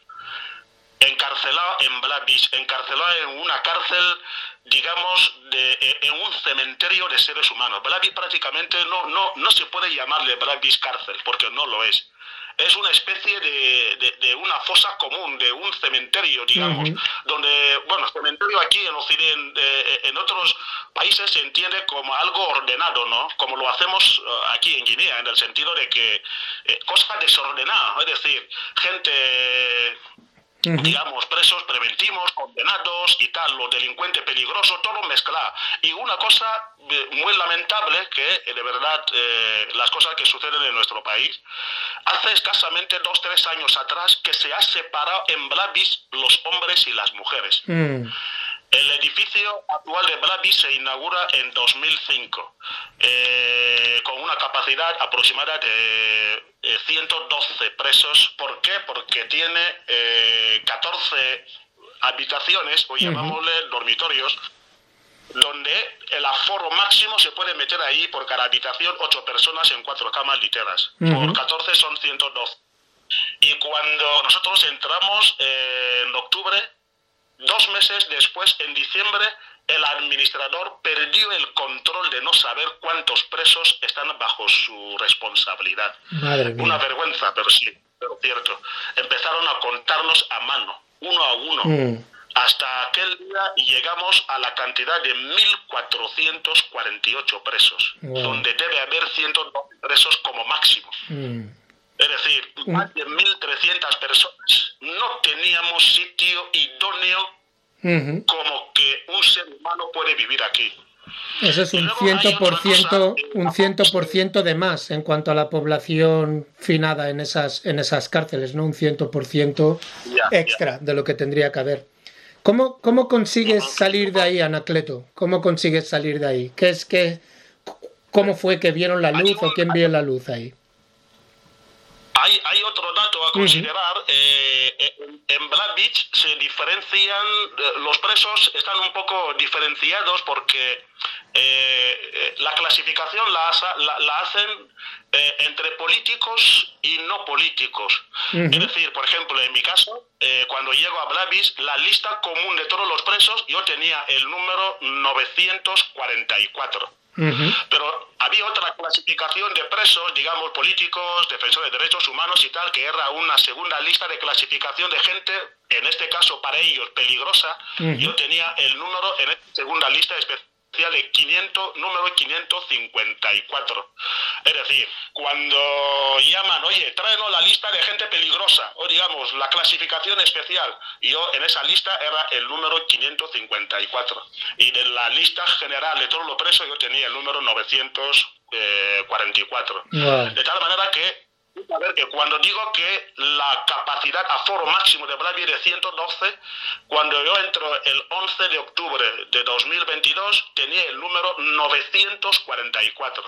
Encarcelado en Blavis, encarcelado en una cárcel, digamos, de, eh, en un cementerio de seres humanos. Blavis prácticamente no, no, no se puede llamarle Blavis cárcel, porque no lo es es una especie de, de, una fosa común, de un cementerio, digamos, donde, bueno, cementerio aquí en Occidente, eh, en otros países se entiende como algo ordenado, ¿no? Como lo hacemos eh, aquí en Guinea, en el sentido de que eh, cosa desordenada, es decir, gente digamos, presos preventivos, condenados y tal, los delincuentes peligrosos, todo mezclado. Y una cosa eh, muy lamentable, que eh, de verdad eh, las cosas que suceden en nuestro país, hace escasamente dos, tres años atrás que se ha separado en Blavis los hombres y las mujeres. Mm. El edificio actual de Blavis se inaugura en 2005, con una capacidad aproximada de 112 presos. ¿Por qué? Porque tiene 14 eh, habitaciones, o llamámosle dormitorios, donde el aforo máximo se puede meter ahí por cada habitación 8 personas en cuatro camas literas. Por 14 son 112. Y cuando nosotros entramos eh, en octubre, dos meses después, en diciembre, el administrador perdió el control de no saber cuántos presos están bajo su responsabilidad. Una vergüenza, pero sí, pero cierto. Empezaron a contarnos a mano, uno a uno. Mm. Hasta aquel día llegamos a la cantidad de 1.448 presos, donde debe haber 112 presos como máximo. Mm. Es decir, más de 1.300 personas. No teníamos sitio idóneo como que un ser humano puede vivir aquí. Eso es un ciento por ciento, un ciento por ciento de más en cuanto a la población finada en esas, en esas cárceles, ¿no? Un ciento por ciento extra de lo que tendría que haber. ¿Cómo, cómo consigues salir de ahí, Anacleto? ¿Cómo consigues salir de ahí? ¿Qué es que, cómo fue que vieron la luz o quién vio la luz ahí? Hay, hay otro dato a considerar. Eh, en Black Beach se diferencian, eh, los presos están un poco diferenciados porque eh, la clasificación la, la, hacen entre políticos y no políticos. Es decir, por ejemplo, en mi caso, cuando llego a Black Beach, la lista común de todos los presos, yo tenía el número 944. Pero había otra clasificación de presos, digamos, políticos, defensores de derechos humanos y tal, que era una segunda lista de clasificación de gente, en este caso para ellos peligrosa. Yo tenía el número en esta segunda lista especial de 500, número 554. Es decir, cuando llaman, oye, tráenos la lista de gente peligrosa, o digamos, la clasificación especial, y yo en esa lista era el número 554. Y de la lista general de todos los presos yo tenía el número 944. De tal manera que a ver que cuando digo que la capacidad aforo máximo de Blavia es de 112, cuando yo entro el 11 de octubre de 2022 tenía el número 944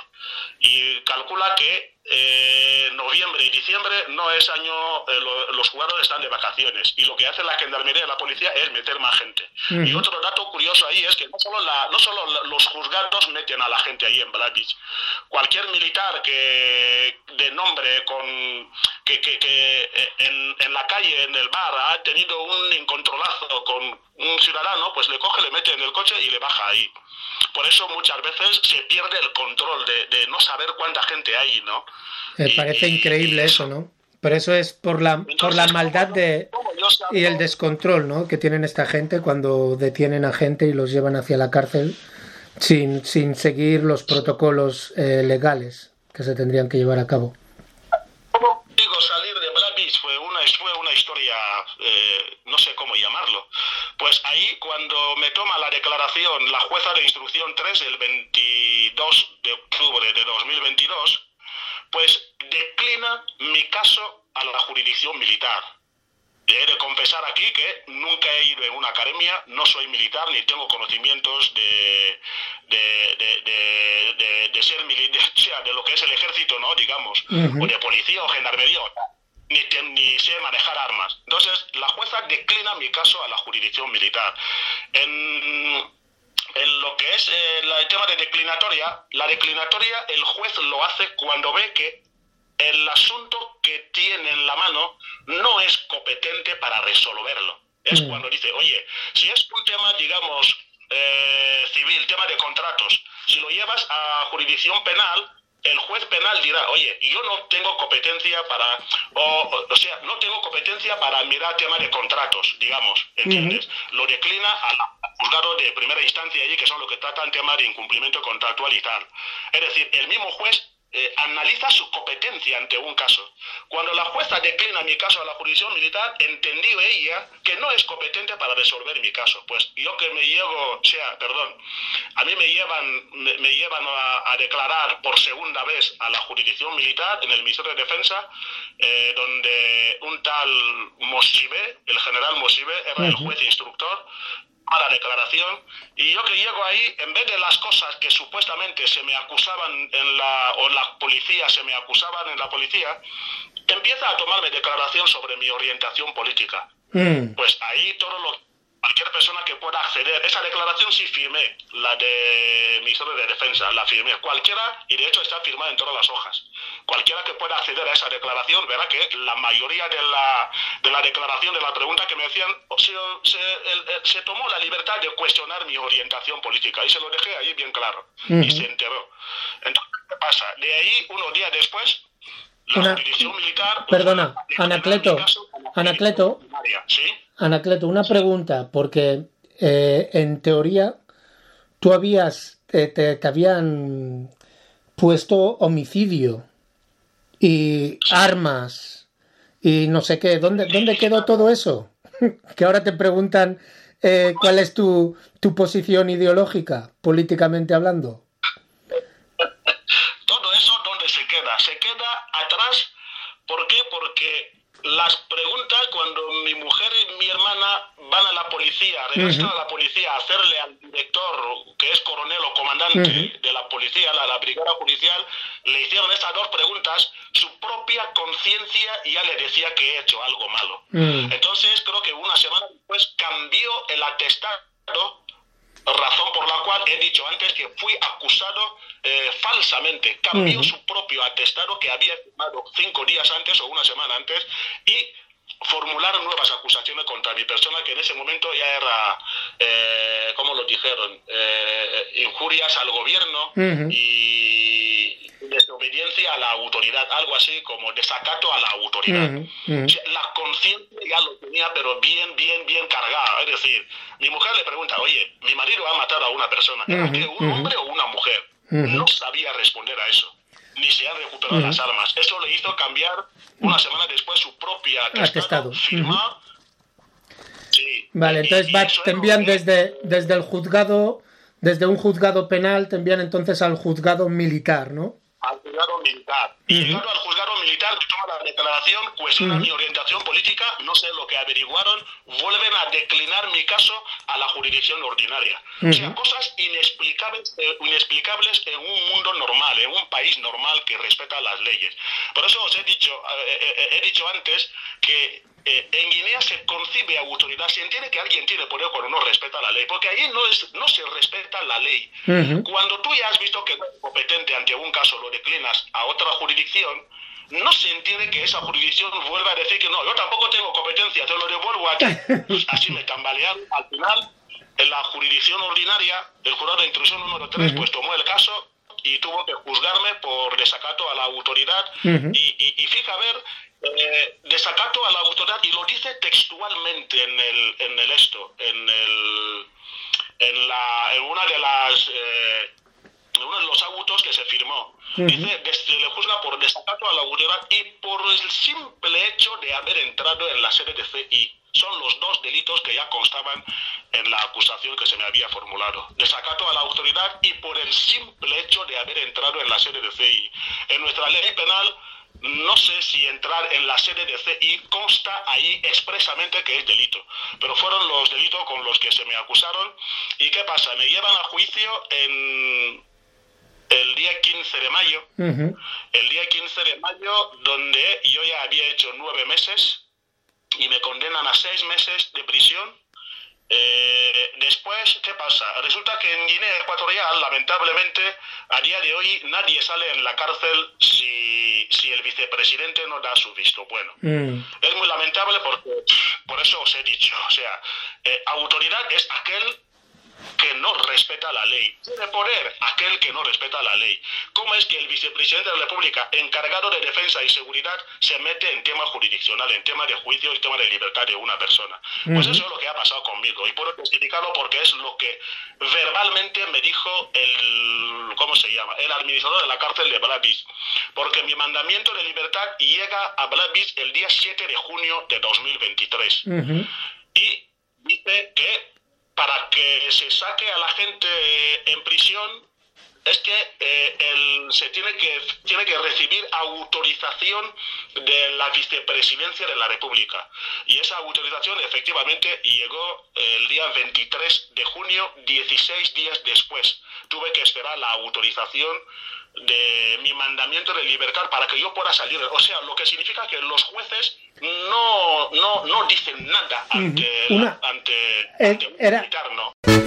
y calcula que eh, noviembre y diciembre no es año, eh, los jugadores están de vacaciones y lo que hace la gendarmería y la policía es meter más gente. Y otro dato curioso ahí es que no solo, la, no solo los juzgados meten a la gente ahí en Black cualquier militar que de nombre con que, que, que eh, en, en, la calle, en el bar, ha tenido un incontrolazo con un ciudadano, pues le coge, le mete en el coche y le baja ahí. Por eso muchas veces se pierde el control de, no saber cuánta gente hay, ¿no? Me parece increíble eso, ¿no? Pero eso es por la, por la maldad de, y el descontrol ¿no? que tienen esta gente cuando detienen a gente y los llevan hacia la cárcel sin, sin seguir los protocolos eh, legales que se tendrían que llevar a cabo. Digo, salir de fue una, fue una historia, eh, no sé cómo llamarlo. Pues ahí, cuando me toma la declaración la jueza de instrucción 3 el 22 de octubre de 2022, pues declina mi caso a la jurisdicción militar. he de confesar aquí que nunca he ido en una academia, no soy militar ni tengo conocimientos de, de, ser militar, o sea, de lo que es el ejército, ¿no? Digamos, o de policía o gendarmería, ni, ni sé manejar armas. Entonces, la jueza declina mi caso a la jurisdicción militar. En, en lo que es eh, el tema de declinatoria, la declinatoria el juez lo hace cuando ve que el asunto que tiene en la mano no es competente para resolverlo. Es mm. cuando dice, oye, si es un tema, digamos, eh, civil, tema de contratos, si lo llevas a jurisdicción penal, el juez penal dirá, oye, yo no tengo competencia para, o, o sea, no tengo competencia para mirar tema de contratos, digamos, ¿entiendes? Lo declina al juzgado de primera instancia allí, que son los que tratan tema de incumplimiento contractual y tal. Es decir, el mismo juez eh, analiza su competencia ante un caso. Cuando la jueza declina mi caso a la jurisdicción militar, entendió ella que no es competente para resolver mi caso. Pues yo que me llevo, o sea, perdón, a mí me llevan, me, llevan a, declarar por segunda vez a la jurisdicción militar en el Ministerio de Defensa, eh, donde un tal Mosibe, el general Mosibe, era el juez instructor, a la declaración y yo que llego ahí, en vez de las cosas que supuestamente se me acusaban en la, o la policía se me acusaban en la policía, empieza a tomarme declaración sobre mi orientación política. Mm. Pues ahí todo lo cualquier persona que pueda acceder. Esa declaración sí firmé, la de Ministerio de Defensa, la firmé. Cualquiera, y de hecho está firmada en todas las hojas. Cualquiera que pueda acceder a esa declaración verá que la mayoría de la, de la declaración, de la pregunta que me hacían, se, se, tomó la libertad de cuestionar mi orientación política y se lo dejé ahí bien claro. Y se enteró. Entonces, ¿qué pasa? De ahí, unos días después, la militar... Perdona, Anacleto, Anacleto, ¿Sí? Anacleto, una pregunta, porque eh, en teoría tú habías, te, habían puesto homicidio y armas y no sé qué. ¿Dónde, dónde quedó todo eso? que ahora te preguntan eh, cuál es tu, tu posición ideológica, políticamente hablando. Todo eso, ¿dónde se queda? Se queda atrás. ¿Por qué? Porque las preguntas cuando mi mujer y mi hermana van a la policía, regresan a la policía a hacerle al director, que es coronel o comandante de la policía, la, la, brigada policial, le hicieron estas dos preguntas, su propia conciencia ya le decía que he hecho algo malo. Entonces creo que una semana después cambió el atestado razón por la cual he dicho antes que fui acusado eh, falsamente. Cambió su propio atestado que había firmado cinco días antes o una semana antes y formularon nuevas acusaciones contra mi persona que en ese momento ya era, eh, como lo dijeron, eh, injurias al gobierno y desobediencia a la autoridad, algo así como desacato a la autoridad. la conciencia ya lo tenía, pero bien, bien, bien cargada. Es decir, mi mujer le pregunta, oye, mi marido ha matado a una persona, un hombre o una mujer? No sabía responder a eso, ni se han recuperado las armas. Eso le hizo cambiar una semana después su propia atestado, firma. Sí. Vale, entonces te envían desde, desde el juzgado, desde un juzgado penal, te envían entonces al juzgado militar, ¿no? Al juzgado militar. Y llegando al juzgado militar toma la declaración, cuestionan mi orientación política, no sé lo que averiguaron, vuelven a declinar mi caso a la jurisdicción ordinaria. O sea, cosas inexplicables, eh, inexplicables en un mundo normal, en un país normal que respeta las leyes. Por eso os he dicho, eh, eh, he dicho antes que en Guinea se concibe autoridad, se entiende que alguien tiene poder cuando no respeta la ley, porque ahí no, es, no se respeta la ley. Cuando tú ya has visto que no es competente ante un caso, lo declinas a otra jurisdicción, no se entiende que esa jurisdicción vuelva a decir que no, yo tampoco tengo competencia, te lo devuelvo a ti. Así me tambalearon. Al final, en la jurisdicción ordinaria, el jurado de intrusión número 3 pues tomó el caso y tuvo que juzgarme por desacato a la autoridad. y, y, fija a ver, eh, desacato a la autoridad, y lo dice textualmente en el, en el esto, en, el, en, la, en una de las... Eh, uno de los autos que se firmó. Dice, se le juzga por desacato a la autoridad y por el simple hecho de haber entrado en la sede de CI. Son los dos delitos que ya constaban en la acusación que se me había formulado. Desacato a la autoridad y por el simple hecho de haber entrado en la sede de CI. En nuestra ley penal no sé si entrar en la sede de CI consta ahí expresamente que es delito, pero fueron los delitos con los que se me acusaron. ¿Y qué pasa? Me llevan a juicio en el día 15 de mayo, el día 15 de mayo donde yo ya había hecho nueve meses y me condenan a seis meses de prisión eh, después, ¿qué pasa? Resulta que en Guinea Ecuatorial, lamentablemente, a día de hoy nadie sale en la cárcel si, si el vicepresidente no da su visto bueno. Mm. Es muy lamentable porque, por eso os he dicho, o sea, eh, autoridad es aquel que no respeta la ley. Tiene poder aquel que no respeta la ley. ¿Cómo es que el vicepresidente de la República, encargado de defensa y seguridad, se mete en tema jurisdiccional, en tema de juicio y tema de libertad de una persona? Pues eso es lo que ha pasado conmigo y puedo testificarlo porque es lo que verbalmente me dijo el, ¿cómo se llama? El administrador de la cárcel de Blavis. Porque mi mandamiento de libertad llega a Blavis el día 7 de junio de 2023. Y dice que para que se saque a la gente en prisión es que eh, se tiene que tiene que recibir autorización de la vicepresidencia de la República. Y esa autorización efectivamente llegó el día 23 de junio 16 días después. Tuve que esperar la autorización de mi mandamiento de libertad para que yo pueda salir. O sea, lo que significa que los jueces no, no, no dicen nada ante, ante, ante, fa kon kon